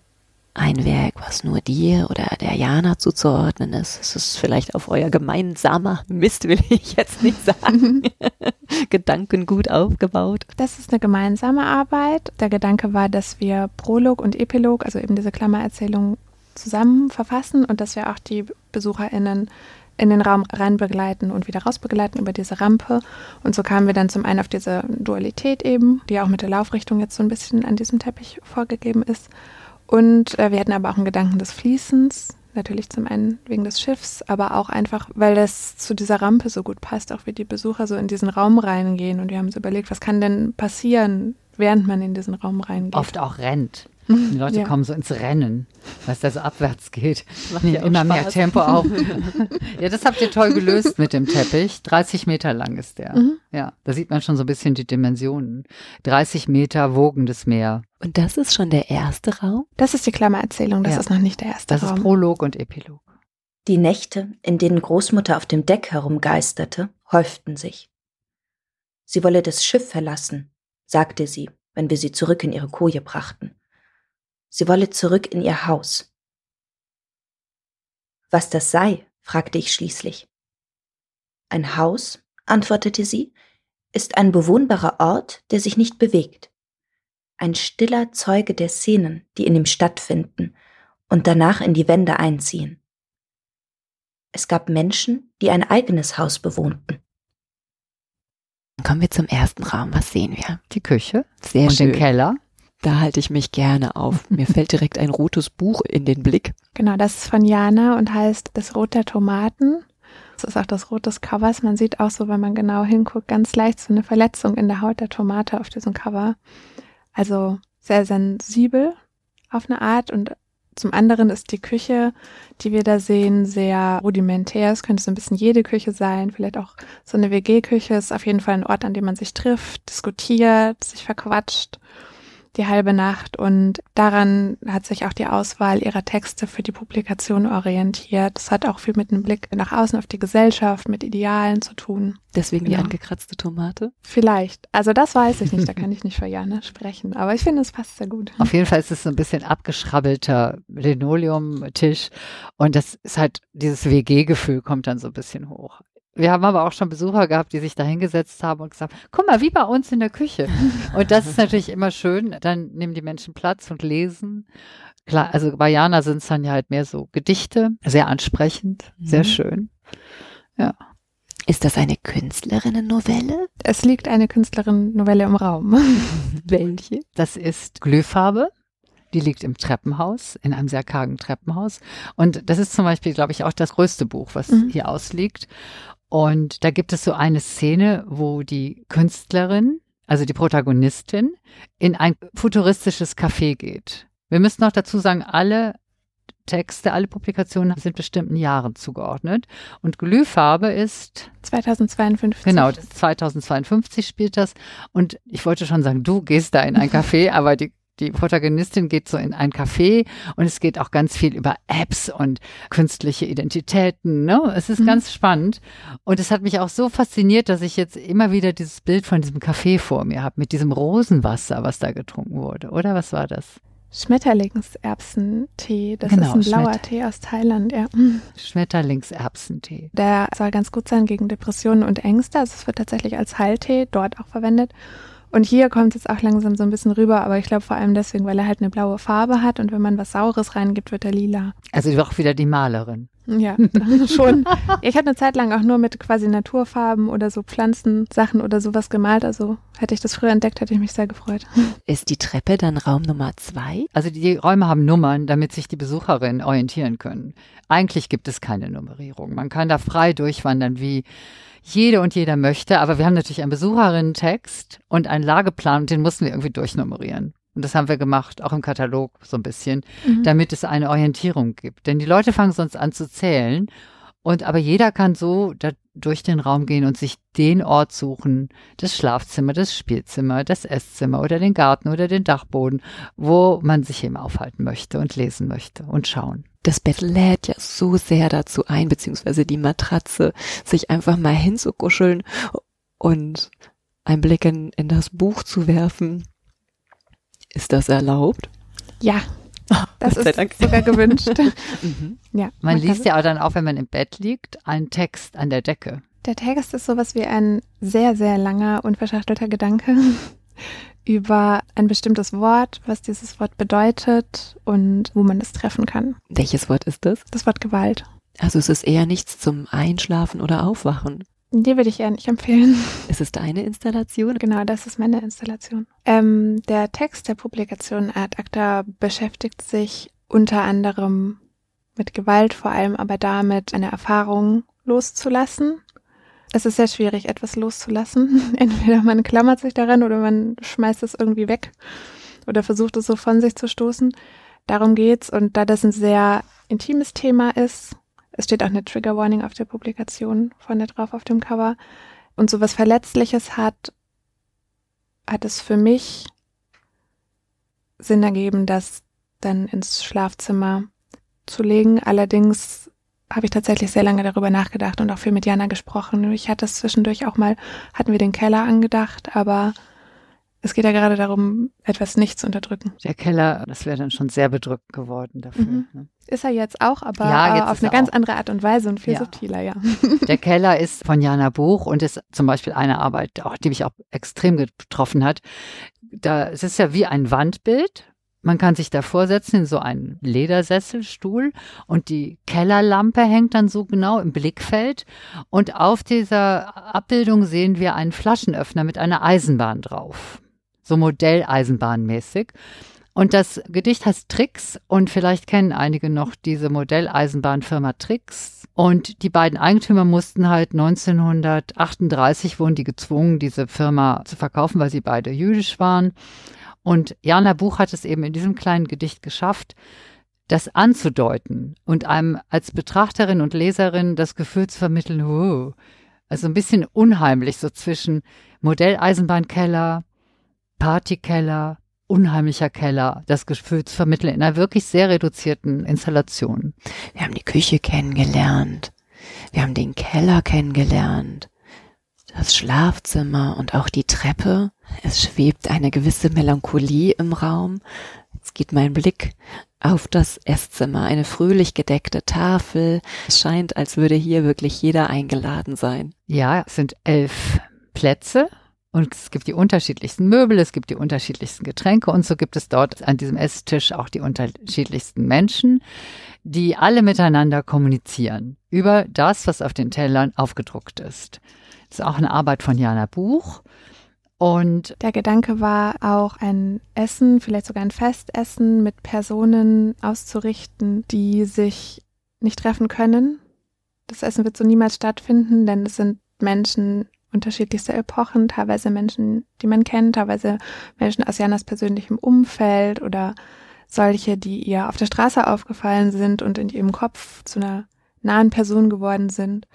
ein Werk, was nur dir oder der Jana zuzuordnen ist? Ist es vielleicht auf euer gemeinsamer Mist, will ich jetzt nicht *laughs* sagen. *laughs* Gedanken gut aufgebaut. Das ist eine gemeinsame Arbeit. Der Gedanke war, dass wir Prolog und Epilog, also eben diese Klammererzählung, zusammen verfassen und dass wir auch die BesucherInnen in den Raum rein begleiten und wieder raus begleiten über diese Rampe. Und so kamen wir dann zum einen auf diese Dualität eben, die auch mit der Laufrichtung jetzt so ein bisschen an diesem Teppich vorgegeben ist. Und äh, wir hatten aber auch einen Gedanken des Fließens, natürlich zum einen wegen des Schiffs, aber auch einfach, weil das zu dieser Rampe so gut passt, auch wie die Besucher so in diesen Raum reingehen. Und wir haben uns überlegt, was kann denn passieren, während man in diesen Raum reingeht. Oft auch rennt. Die Leute Ja. kommen so ins Rennen, weil es da so abwärts geht. Ja immer mehr Spaß. Tempo auf. *laughs* ja, das habt ihr toll gelöst mit dem Teppich. 30 Meter lang ist der. Mhm. Ja, da sieht man schon so ein bisschen die Dimensionen. 30 Meter wogendes Meer. Und das ist schon der erste Raum? Das ist die Klammererzählung, das Ja. ist noch nicht der erste Das ist Raum. Prolog und Epilog. Die Nächte, in denen Großmutter auf dem Deck herumgeisterte, häuften sich. Sie wolle das Schiff verlassen, sagte sie, wenn wir sie zurück in ihre Koje brachten. Sie wolle zurück in ihr Haus. Was das sei, fragte ich schließlich. Ein Haus, antwortete sie, ist ein bewohnbarer Ort, der sich nicht bewegt. Ein stiller Zeuge der Szenen, die in ihm stattfinden und danach in die Wände einziehen. Es gab Menschen, die ein eigenes Haus bewohnten. Dann kommen wir zum ersten Raum. Was sehen wir? Die Küche Sehr und schön. den Keller. Da halte ich mich gerne auf. *laughs* Mir fällt direkt ein rotes Buch in den Blick. Genau, das ist von Jana und heißt Das Rot der Tomaten. Das ist auch das Rot des Covers. Man sieht auch so, wenn man genau hinguckt, ganz leicht so eine Verletzung in der Haut der Tomate auf diesem Cover. Also sehr sensibel auf eine Art und zum anderen ist die Küche, die wir da sehen, sehr rudimentär. Es könnte so ein bisschen jede Küche sein, vielleicht auch so eine WG-Küche. Ist auf jeden Fall ein Ort, an dem man sich trifft, diskutiert, sich verquatscht. Die halbe Nacht und daran hat sich auch die Auswahl ihrer Texte für die Publikation orientiert. Das hat auch viel mit einem Blick nach außen auf die Gesellschaft, mit Idealen zu tun. Deswegen die Genau. angekratzte Tomate. Vielleicht. Also das weiß ich nicht, da *laughs* kann ich nicht für Jana sprechen. Aber ich finde, es passt sehr gut. Auf jeden Fall ist es so ein bisschen abgeschrabbelter Linoleumtisch und das ist halt, dieses WG-Gefühl kommt dann so ein bisschen hoch. Wir haben aber auch schon Besucher gehabt, die sich da hingesetzt haben und gesagt, guck mal, wie bei uns in der Küche. Und das ist natürlich immer schön. Dann nehmen die Menschen Platz und lesen. Klar, also bei Jana sind es dann ja halt mehr so Gedichte, sehr ansprechend, sehr Mhm. schön. Ist das eine Künstlerinnen-Novelle? Es liegt eine Künstlerin-Novelle im Raum. *laughs* Welche? Das ist Glühfarbe. Die liegt im Treppenhaus, in einem sehr kargen Treppenhaus. Und das ist zum Beispiel, glaube ich, auch das größte Buch, was Mhm. hier ausliegt. Und da gibt es so eine Szene, wo die Künstlerin, also die Protagonistin, in ein futuristisches Café geht. Wir müssen noch dazu sagen, alle Texte, alle Publikationen sind bestimmten Jahren zugeordnet. Und Glühfarbe ist 2052. Genau, das 2052 spielt das. Und ich wollte schon sagen, du gehst da in ein Café, aber die, die Protagonistin geht so in ein Café und es geht auch ganz viel über Apps und künstliche Identitäten. Ne? Es ist Mhm. ganz spannend. Und es hat mich auch so fasziniert, dass ich jetzt immer wieder dieses Bild von diesem Café vor mir habe, mit diesem Rosenwasser, was da getrunken wurde. Oder was war das? Schmetterlingserbsentee. Das Genau, ist ein blauer Tee aus Thailand, ja. Schmetterlingserbsentee. Der soll ganz gut sein gegen Depressionen und Ängste. Also es wird tatsächlich als Heiltee dort auch verwendet. Und hier kommt es jetzt auch langsam so ein bisschen rüber, aber ich glaube vor allem deswegen, weil er halt eine blaue Farbe hat und wenn man was Saures reingibt, wird er lila. Also auch wieder die Malerin. Ja, *laughs* schon. Ich habe eine Zeit lang auch nur mit quasi Naturfarben oder so Pflanzensachen oder sowas gemalt. Also hätte ich das früher entdeckt, hätte ich mich sehr gefreut. *laughs* Ist die Treppe dann Raum Nummer zwei? Also die Räume haben Nummern, damit sich die Besucherinnen orientieren können. Eigentlich gibt es keine Nummerierung. Man kann da frei durchwandern, wie jede und jeder möchte. Aber wir haben natürlich einen Besucherinnen-Text und einen Lageplan und den mussten wir irgendwie durchnummerieren. Und das haben wir gemacht, auch im Katalog so ein bisschen, Mhm. damit es eine Orientierung gibt. Denn die Leute fangen sonst an zu zählen. Und aber jeder kann so da durch den Raum gehen und sich den Ort suchen, das Schlafzimmer, das Spielzimmer, das Esszimmer oder den Garten oder den Dachboden, wo man sich eben aufhalten möchte und lesen möchte und schauen. Das Bett lädt ja so sehr dazu ein, beziehungsweise die Matratze, sich einfach mal hinzukuscheln und einen Blick in, in das Buch zu werfen. Ist das erlaubt? Ja, das Gott sei ist Dank. sogar gewünscht. *laughs* Mhm. ja, Man kann- liest ja auch dann auch, wenn man im Bett liegt, einen Text an der Decke. Der Text ist sowas wie ein sehr, sehr langer, unverschachtelter Gedanke über ein bestimmtes Wort, was dieses Wort bedeutet und wo man es treffen kann. Welches Wort ist das? Das Wort Gewalt. Also es ist eher nichts zum Einschlafen oder Aufwachen. Die würde ich eher nicht empfehlen. Ist es deine Installation? Genau, das ist meine Installation. Ähm, der Text der Publikation Ad Acta beschäftigt sich unter anderem mit Gewalt, vor allem aber damit, eine Erfahrung loszulassen. Es ist sehr schwierig, etwas loszulassen. *laughs* Entweder man klammert sich daran oder man schmeißt es irgendwie weg oder versucht es so von sich zu stoßen. Darum geht's. Und da das ein sehr intimes Thema ist, es steht auch eine Trigger Warning auf der Publikation vorne drauf auf dem Cover und sowas Verletzliches hat, hat es für mich Sinn ergeben, das dann ins Schlafzimmer zu legen. Allerdings habe ich tatsächlich sehr lange darüber nachgedacht und auch viel mit Jana gesprochen. Ich hatte es zwischendurch auch mal, hatten wir den Keller angedacht, aber es geht ja gerade darum, etwas nicht zu unterdrücken. Der Keller, das wäre dann schon sehr bedrückend geworden dafür. Mhm. Ne? Ist er jetzt auch, aber Ja, äh, auf eine ganz auch. andere Art und Weise und viel Ja. subtiler, ja. *laughs* Der Keller ist von Jana Buch und ist zum Beispiel eine Arbeit, auch, die mich auch extrem getroffen hat. Da, es ist ja wie ein Wandbild. Man kann sich da vorsetzen in so einen Ledersesselstuhl und die Kellerlampe hängt dann so genau im Blickfeld. Und auf dieser Abbildung sehen wir einen Flaschenöffner mit einer Eisenbahn drauf. So Modelleisenbahnmäßig. Und das Gedicht heißt Trix und vielleicht kennen einige noch diese Modelleisenbahnfirma Trix. Und die beiden Eigentümer mussten halt 1938 wurden die gezwungen, diese Firma zu verkaufen, weil sie beide jüdisch waren. Und Jana Buch hat es eben in diesem kleinen Gedicht geschafft, das anzudeuten und einem als Betrachterin und Leserin das Gefühl zu vermitteln, oh, also ein bisschen unheimlich so zwischen Modelleisenbahnkeller, Partykeller unheimlicher Keller, das Gefühl zu vermitteln in einer wirklich sehr reduzierten Installation. Wir haben die Küche kennengelernt. Wir haben den Keller kennengelernt. Das Schlafzimmer und auch die Treppe. Es schwebt eine gewisse Melancholie im Raum. Jetzt geht mein Blick auf das Esszimmer, eine fröhlich gedeckte Tafel. Es scheint, als würde hier wirklich jeder eingeladen sein. Ja, es sind elf Plätze und es gibt die unterschiedlichsten Möbel, es gibt die unterschiedlichsten Getränke und so gibt es dort an diesem Esstisch auch die unterschiedlichsten Menschen, die alle miteinander kommunizieren über das, was auf den Tellern aufgedruckt ist. Das ist auch eine Arbeit von Jana Buch. Und der Gedanke war auch ein Essen, vielleicht sogar ein Festessen mit Personen auszurichten, die sich nicht treffen können. Das Essen wird so niemals stattfinden, denn es sind Menschen unterschiedlichster Epochen, teilweise Menschen, die man kennt, teilweise Menschen aus Janas persönlichem Umfeld oder solche, die ihr auf der Straße aufgefallen sind und in ihrem Kopf zu einer nahen Person geworden sind.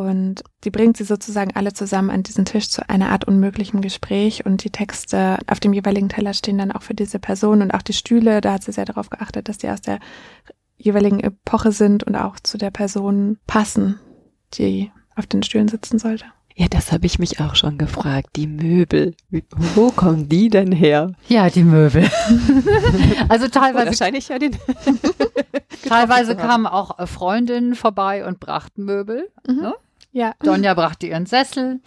Und sie bringt sie sozusagen alle zusammen an diesen Tisch zu einer Art unmöglichem Gespräch und die Texte auf dem jeweiligen Teller stehen dann auch für diese Person und auch die Stühle, da hat sie sehr darauf geachtet, dass die aus der jeweiligen Epoche sind und auch zu der Person passen, die auf den Stühlen sitzen sollte. Ja, das habe ich mich auch schon gefragt. Die Möbel, wo kommen die denn her? Ja, die Möbel. *laughs* also teilweise. Wahrscheinlich ja den. *laughs* teilweise kamen auch Freundinnen vorbei und brachten Möbel. Mhm. Ne? Ja. Donja brachte ihren Sessel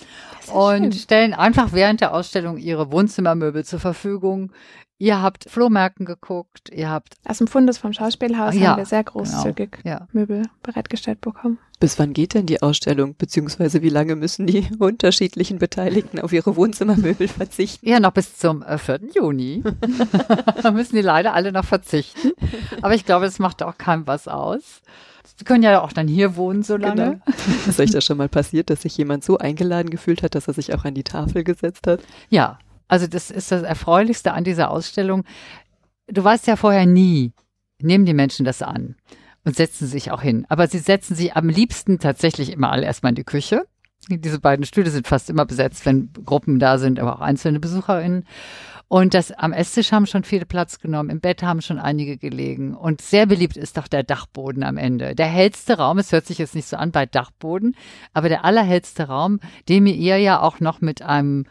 und schön. stellen einfach während der Ausstellung ihre Wohnzimmermöbel zur Verfügung. Ihr habt Flohmärkten geguckt, ihr habt. Aus dem Fundes vom Schauspielhaus ja, haben wir sehr großzügig genau, ja. Möbel bereitgestellt bekommen. Bis wann geht denn die Ausstellung? Beziehungsweise wie lange müssen die *laughs* unterschiedlichen Beteiligten auf ihre Wohnzimmermöbel verzichten? Ja, noch bis zum 4. Äh, Juni. *laughs* *laughs* da müssen die leider alle noch verzichten. Aber ich glaube, es macht auch keinem was aus. Sie können ja auch dann hier wohnen so lange. Genau. *laughs* Ist euch das schon mal passiert, dass sich jemand so eingeladen gefühlt hat, dass er sich auch an die Tafel gesetzt hat? Ja, also das ist das Erfreulichste an dieser Ausstellung. Du weißt ja vorher nie, nehmen die Menschen das an und setzen sich auch hin. Aber sie setzen sich am liebsten tatsächlich immer alle erstmal in die Küche. Diese beiden Stühle sind fast immer besetzt, wenn Gruppen da sind, aber auch einzelne BesucherInnen. Und das am Esstisch haben schon viele Platz genommen, im Bett haben schon einige gelegen. Und sehr beliebt ist doch der Dachboden am Ende. Der hellste Raum, es hört sich jetzt nicht so an bei Dachboden, aber der allerhellste Raum, den ihr ja auch noch mit einem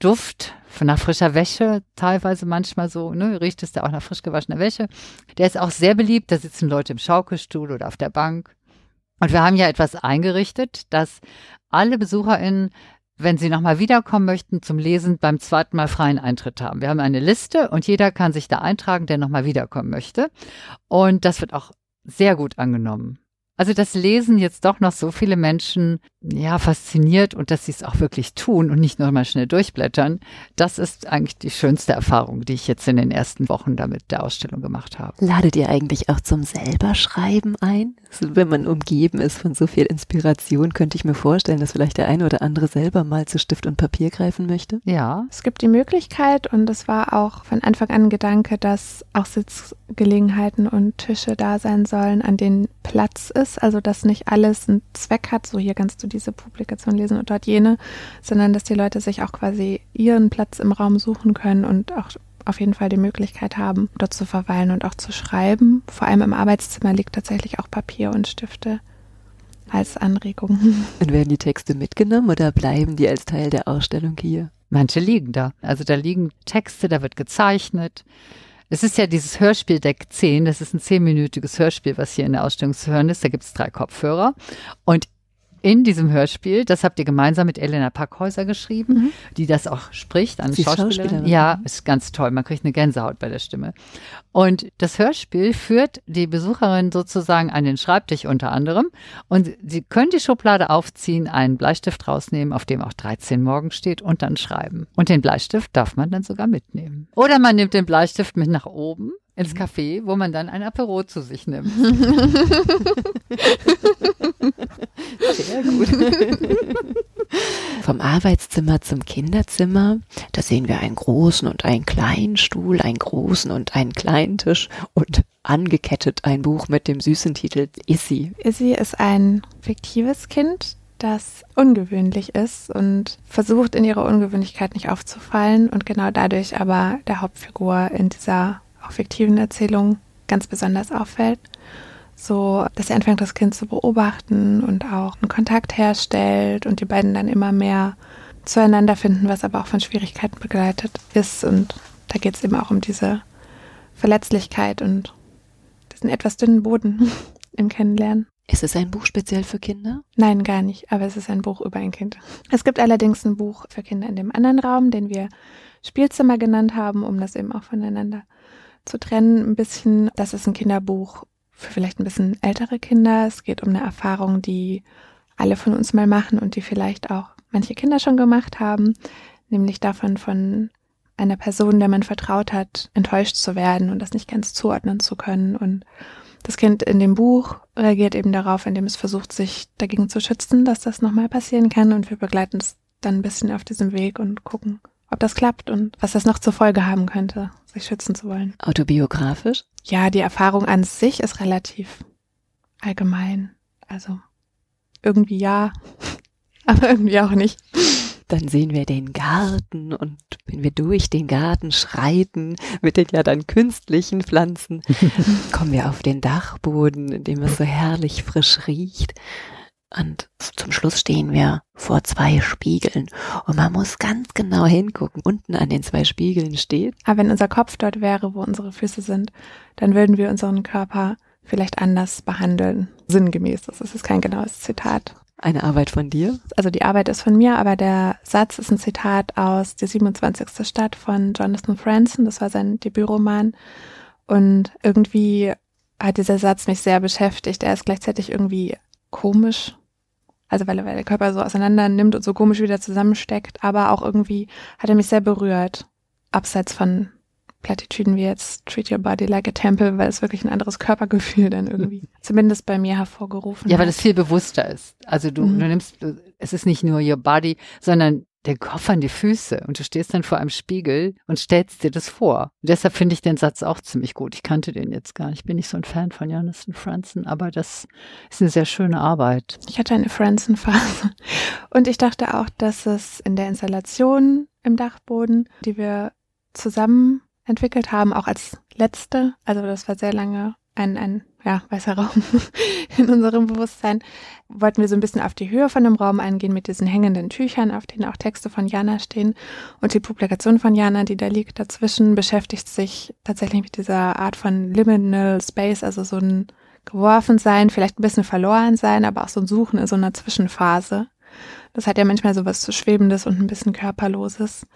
Duft von nach frischer Wäsche, teilweise manchmal so, ne, riecht es da auch nach frisch gewaschener Wäsche. Der ist auch sehr beliebt, da sitzen Leute im Schaukelstuhl oder auf der Bank. Und wir haben ja etwas eingerichtet, dass alle BesucherInnen, wenn sie nochmal wiederkommen möchten zum Lesen, beim zweiten Mal freien Eintritt haben. Wir haben eine Liste und jeder kann sich da eintragen, der nochmal wiederkommen möchte. Und das wird auch sehr gut angenommen. Also das Lesen jetzt doch noch so viele Menschen ja fasziniert und dass sie es auch wirklich tun und nicht nur mal schnell durchblättern, das ist eigentlich die schönste Erfahrung, die ich jetzt in den ersten Wochen damit der Ausstellung gemacht habe. Ladet ihr eigentlich auch zum selberschreiben ein? Also wenn man umgeben ist von so viel Inspiration, könnte ich mir vorstellen, dass vielleicht der eine oder andere selber mal zu Stift und Papier greifen möchte. Ja. Es gibt die Möglichkeit und es war auch von Anfang an ein Gedanke, dass auch Sitzgelegenheiten und Tische da sein sollen, an denen Platz ist ist, also dass nicht alles einen Zweck hat, so hier kannst du diese Publikation lesen und dort jene, sondern dass die Leute sich auch quasi ihren Platz im Raum suchen können und auch auf jeden Fall die Möglichkeit haben, dort zu verweilen und auch zu schreiben. Vor allem im Arbeitszimmer liegt tatsächlich auch Papier und Stifte als Anregung. *laughs* Und werden die Texte mitgenommen oder bleiben die als Teil der Ausstellung hier? Manche liegen da. Also da liegen Texte, da wird gezeichnet. Es ist ja dieses Hörspiel Deck 10, das ist ein zehnminütiges Hörspiel, was hier in der Ausstellung zu hören ist. Da gibt es drei Kopfhörer. Und in diesem Hörspiel, das habt ihr gemeinsam mit Elena Packhäuser geschrieben, mhm. die das auch spricht, eine Schauspielerin. Schauspielerin. Ja, ist ganz toll. Man kriegt eine Gänsehaut bei der Stimme. Und das Hörspiel führt die Besucherin sozusagen an den Schreibtisch unter anderem. Und sie können die Schublade aufziehen, einen Bleistift rausnehmen, auf dem auch 13 morgen steht und dann schreiben. Und den Bleistift darf man dann sogar mitnehmen. Oder man nimmt den Bleistift mit nach oben ins mhm. Café, wo man dann ein Apero zu sich nimmt. *laughs* *laughs* Sehr gut. *laughs* Vom Arbeitszimmer zum Kinderzimmer, da sehen wir einen großen und einen kleinen Stuhl, einen großen und einen kleinen Tisch und angekettet ein Buch mit dem süßen Titel Issy. Issy ist ein fiktives Kind, das ungewöhnlich ist und versucht in ihrer Ungewöhnlichkeit nicht aufzufallen und genau dadurch aber der Hauptfigur in dieser auch fiktiven Erzählung ganz besonders auffällt. So, dass er anfängt, das Kind zu beobachten und auch einen Kontakt herstellt und die beiden dann immer mehr zueinander finden, was aber auch von Schwierigkeiten begleitet ist. Und da geht es eben auch um diese Verletzlichkeit und diesen etwas dünnen Boden *laughs* im Kennenlernen. Ist es ein Buch speziell für Kinder? Nein, gar nicht, aber es ist ein Buch über ein Kind. Es gibt allerdings ein Buch für Kinder in dem anderen Raum, den wir Spielzimmer genannt haben, um das eben auch voneinander zu trennen. Ein bisschen, das ist ein Kinderbuch für vielleicht ein bisschen ältere Kinder. Es geht um eine Erfahrung, die alle von uns mal machen und die vielleicht auch manche Kinder schon gemacht haben, nämlich davon von einer Person, der man vertraut hat, enttäuscht zu werden und das nicht ganz zuordnen zu können. Und das Kind in dem Buch reagiert eben darauf, indem es versucht, sich dagegen zu schützen, dass das nochmal passieren kann. Und wir begleiten es dann ein bisschen auf diesem Weg und gucken, ob das klappt und was das noch zur Folge haben könnte, sich schützen zu wollen. Autobiografisch? Ja, die Erfahrung an sich ist relativ allgemein. Also irgendwie ja, *laughs* aber irgendwie auch nicht. Dann sehen wir den Garten und wenn wir durch den Garten schreiten mit den ja dann künstlichen Pflanzen, *laughs* kommen wir auf den Dachboden, in dem es so herrlich frisch riecht. Und zum Schluss stehen wir vor zwei Spiegeln und man muss ganz genau hingucken. Unten an den zwei Spiegeln steht. Aber wenn unser Kopf dort wäre, wo unsere Füße sind, dann würden wir unseren Körper vielleicht anders behandeln. Sinngemäß. Das ist kein genaues Zitat. Eine Arbeit von dir? Also die Arbeit ist von mir, aber der Satz ist ein Zitat aus Die 27. Stadt von Jonathan Franzen. Das war sein Debütroman. Und irgendwie hat dieser Satz mich sehr beschäftigt. Er ist gleichzeitig irgendwie komisch. Also weil er, weil der Körper so auseinander nimmt und so komisch wieder zusammensteckt. Aber auch irgendwie hat er mich sehr berührt. Abseits von Plattitüden wie jetzt Treat Your Body Like a Temple, weil es wirklich ein anderes Körpergefühl dann irgendwie *laughs* zumindest bei mir hervorgerufen Ja, weil es viel bewusster ist. Also du, Mhm. du nimmst, es ist nicht nur Your Body, sondern der Kopf an die Füße und du stehst dann vor einem Spiegel und stellst dir das vor. Und deshalb finde ich den Satz auch ziemlich gut. Ich kannte den jetzt gar nicht. Ich bin nicht so ein Fan von Jonathan Franzen, aber das ist eine sehr schöne Arbeit. Ich hatte eine Franzen-Phase. Und ich dachte auch, dass es in der Installation im Dachboden, die wir zusammen entwickelt haben, auch als letzte, also das war sehr lange ein, ein ja, weißer Raum *laughs* in unserem Bewusstsein, wollten wir so ein bisschen auf die Höhe von dem Raum eingehen mit diesen hängenden Tüchern, auf denen auch Texte von Jana stehen. Und die Publikation von Jana, die da liegt dazwischen, beschäftigt sich tatsächlich mit dieser Art von Liminal Space, also so ein geworfen sein, vielleicht ein bisschen verloren sein, aber auch so ein Suchen in so einer Zwischenphase. Das hat ja manchmal so was zu Schwebendes und ein bisschen Körperloses.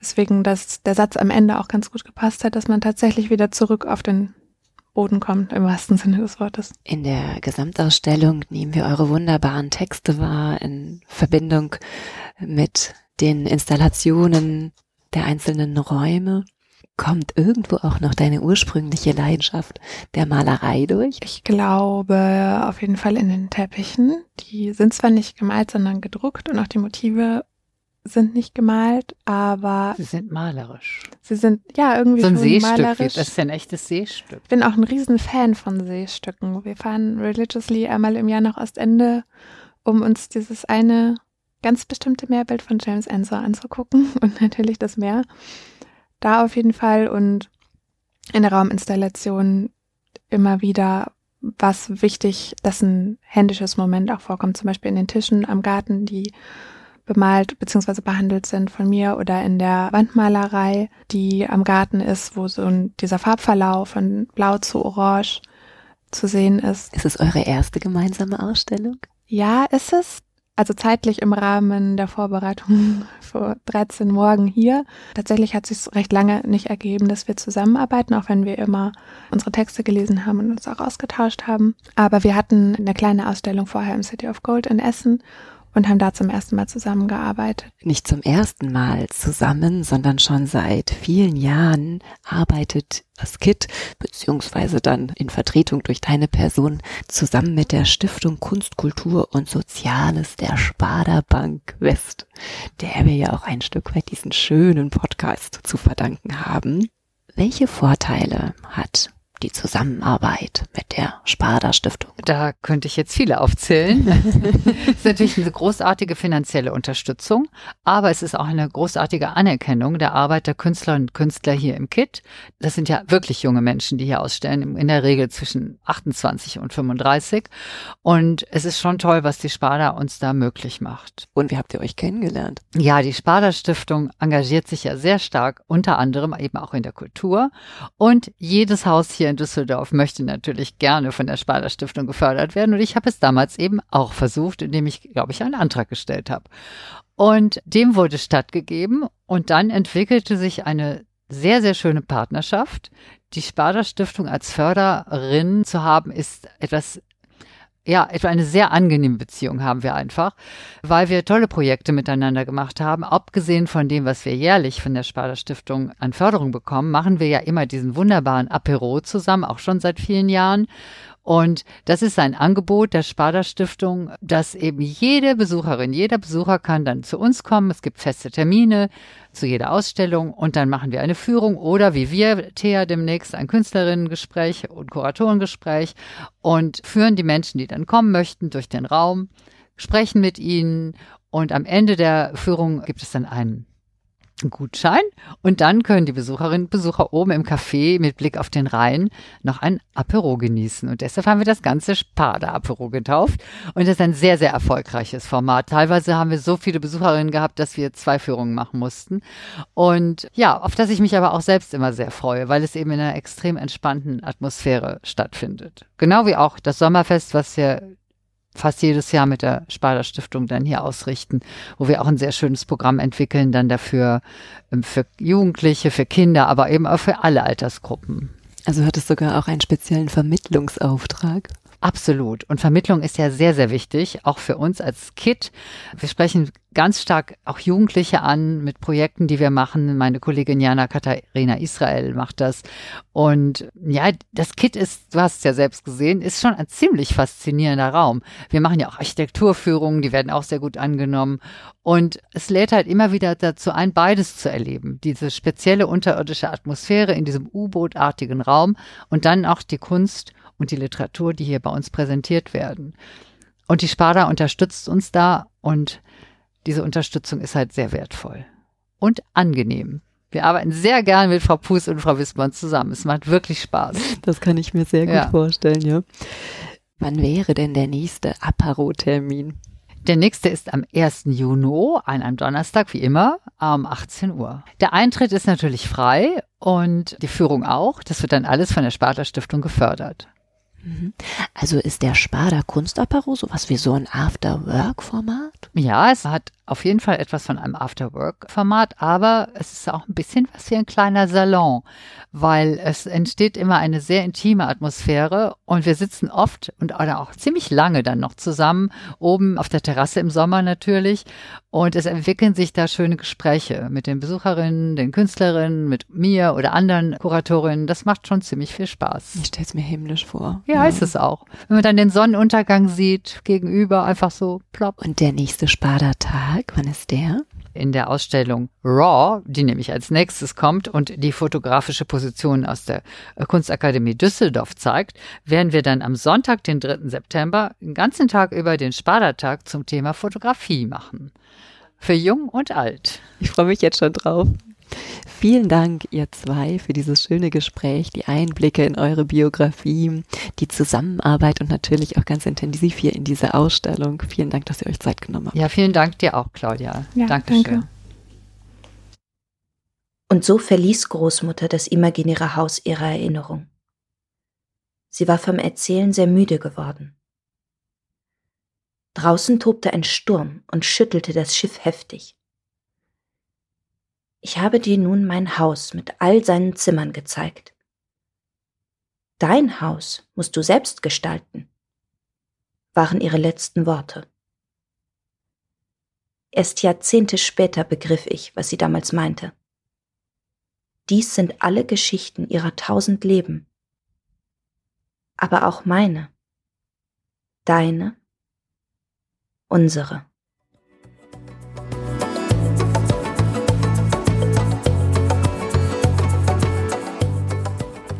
Weswegen das, der Satz am Ende auch ganz gut gepasst hat, dass man tatsächlich wieder zurück auf den Boden kommt, im wahrsten Sinne des Wortes. In der Gesamtausstellung nehmen wir eure wunderbaren Texte wahr in Verbindung mit den Installationen der einzelnen Räume. Kommt irgendwo auch noch deine ursprüngliche Leidenschaft der Malerei durch? Ich glaube auf jeden Fall in den Teppichen. Die sind zwar nicht gemalt, sondern gedruckt und auch die Motive sind nicht gemalt, aber Sie sind malerisch. sie sind ja irgendwie So ein schon Seestück, malerisch. das ist ja ein echtes Seestück. Ich bin auch ein riesen Fan von Seestücken. Wir fahren religiously einmal im Jahr nach Ostende, um uns dieses eine ganz bestimmte Meerbild von James Ensor anzugucken *laughs* und natürlich das Meer. Da auf jeden Fall und in der Rauminstallation immer wieder was wichtig, dass ein händisches Moment auch vorkommt, zum Beispiel in den Tischen am Garten, die bemalt bzw. behandelt sind von mir oder in der Wandmalerei, die am Garten ist, wo so ein, dieser Farbverlauf von Blau zu Orange zu sehen ist. Ist es eure erste gemeinsame Ausstellung? Ja, ist es. Also zeitlich im Rahmen der Vorbereitung *laughs* vor 13 Morgen hier. Tatsächlich hat sich recht lange nicht ergeben, dass wir zusammenarbeiten, auch wenn wir immer unsere Texte gelesen haben und uns auch ausgetauscht haben. Aber wir hatten eine kleine Ausstellung vorher im City of Gold in Essen und haben da zum ersten Mal zusammengearbeitet. Nicht zum ersten Mal zusammen, sondern schon seit vielen Jahren arbeitet das KIT, beziehungsweise dann in Vertretung durch deine Person, zusammen mit der Stiftung Kunst, Kultur und Soziales der Sparda Bank West, der wir ja auch ein Stück weit diesen schönen Podcast zu verdanken haben. Welche Vorteile hat die Zusammenarbeit mit der Sparda Stiftung? Da könnte ich jetzt viele aufzählen. *laughs* es ist natürlich eine großartige finanzielle Unterstützung, aber es ist auch eine großartige Anerkennung der Arbeit der Künstlerinnen und Künstler hier im KIT. Das sind ja wirklich junge Menschen, die hier ausstellen, in der Regel zwischen 28 und 35. Und es ist schon toll, was die Sparda uns da möglich macht. Und wie habt ihr euch kennengelernt? Ja, die Sparda Stiftung engagiert sich ja sehr stark, unter anderem eben auch in der Kultur. Und jedes Haus hier in Düsseldorf möchte natürlich gerne von der Sparda Stiftung gefördert werden. Und ich habe es damals eben auch versucht, indem ich, glaube ich, einen Antrag gestellt habe. Und dem wurde stattgegeben. Und dann entwickelte sich eine sehr, sehr schöne Partnerschaft. Die Sparda Stiftung als Förderin zu haben, ist etwas ja, etwa eine sehr angenehme Beziehung haben wir einfach, weil wir tolle Projekte miteinander gemacht haben. Abgesehen von dem, was wir jährlich von der Sparda Stiftung an Förderung bekommen, machen wir ja immer diesen wunderbaren Apero zusammen, auch schon seit vielen Jahren. Und das ist ein Angebot der Sparda Stiftung, dass eben jede Besucherin, jeder Besucher kann dann zu uns kommen. Es gibt feste Termine zu jeder Ausstellung und dann machen wir eine Führung oder wie wir, Thea, demnächst ein Künstlerinnengespräch und Kuratorengespräch und führen die Menschen, die dann kommen möchten, durch den Raum, sprechen mit ihnen und am Ende der Führung gibt es dann einen Gutschein und dann können die Besucherinnen und Besucher oben im Café mit Blick auf den Rhein noch ein Apero genießen. Und deshalb haben wir das ganze Sparda-Apero getauft. Und das ist ein sehr, sehr erfolgreiches Format. Teilweise haben wir so viele Besucherinnen gehabt, dass wir zwei Führungen machen mussten. Und ja, auf das ich mich aber auch selbst immer sehr freue, weil es eben in einer extrem entspannten Atmosphäre stattfindet. Genau wie auch das Sommerfest, was wir fast jedes Jahr mit der Sparda Stiftung dann hier ausrichten, wo wir auch ein sehr schönes Programm entwickeln, dann dafür ähm, für Jugendliche, für Kinder, aber eben auch für alle Altersgruppen. Also hat es sogar auch einen speziellen Vermittlungsauftrag? Absolut. Und Vermittlung ist ja sehr, sehr wichtig, auch für uns als KIT. Wir sprechen ganz stark auch Jugendliche an mit Projekten, die wir machen. Meine Kollegin Jana Katharina Israel macht das. Und ja, das KIT ist, du hast es ja selbst gesehen, ist schon ein ziemlich faszinierender Raum. Wir machen ja auch Architekturführungen, die werden auch sehr gut angenommen. Und es lädt halt immer wieder dazu ein, beides zu erleben. Diese spezielle unterirdische Atmosphäre in diesem U-Boot-artigen Raum und dann auch die Kunst und die Literatur, die hier bei uns präsentiert werden. Und die Sparda unterstützt uns da und diese Unterstützung ist halt sehr wertvoll und angenehm. Wir arbeiten sehr gern mit Frau Puß und Frau Wissmann zusammen. Es macht wirklich Spaß. *laughs* Das kann ich mir sehr gut ja. vorstellen, ja. Wann wäre denn der nächste Aparo-Termin? Der nächste ist am 1. Juni, an einem Donnerstag, wie immer, um 18 Uhr. Der Eintritt ist natürlich frei und die Führung auch. Das wird dann alles von der Sparta Stiftung gefördert. Also ist der Sparda Kunstapero sowas wie so ein After-Work-Format? Ja, es hat auf jeden Fall etwas von einem After-Work-Format, aber es ist auch ein bisschen was wie ein kleiner Salon, weil es entsteht immer eine sehr intime Atmosphäre und wir sitzen oft und auch ziemlich lange dann noch zusammen, oben auf der Terrasse im Sommer natürlich und es entwickeln sich da schöne Gespräche mit den Besucherinnen, den Künstlerinnen, mit mir oder anderen Kuratorinnen. Das macht schon ziemlich viel Spaß. Ich stelle es mir himmlisch vor. Ja, ja, ist es auch. Wenn man dann den Sonnenuntergang sieht, gegenüber einfach so plopp. Und der nächste Sparda-Tag, wann ist der? In der Ausstellung Raw, die nämlich als nächstes kommt und die fotografische Position aus der Kunstakademie Düsseldorf zeigt, werden wir dann am Sonntag, den 3. September, den ganzen Tag über den Sparda-Tag zum Thema Fotografie machen. Für jung und alt. Ich freue mich jetzt schon drauf. Vielen Dank, ihr zwei, für dieses schöne Gespräch, die Einblicke in eure Biografie, die Zusammenarbeit und natürlich auch ganz intensiv hier in dieser Ausstellung. Vielen Dank, dass ihr euch Zeit genommen habt. Ja, vielen Dank dir auch, Claudia. Ja, Dankeschön. Danke. Und so verließ Großmutter das imaginäre Haus ihrer Erinnerung. Sie war vom Erzählen sehr müde geworden. Draußen tobte ein Sturm und schüttelte das Schiff heftig. Ich habe dir nun mein Haus mit all seinen Zimmern gezeigt. Dein Haus musst du selbst gestalten, waren ihre letzten Worte. Erst Jahrzehnte später begriff ich, was sie damals meinte. Dies sind alle Geschichten ihrer tausend Leben, aber auch meine, deine unsere.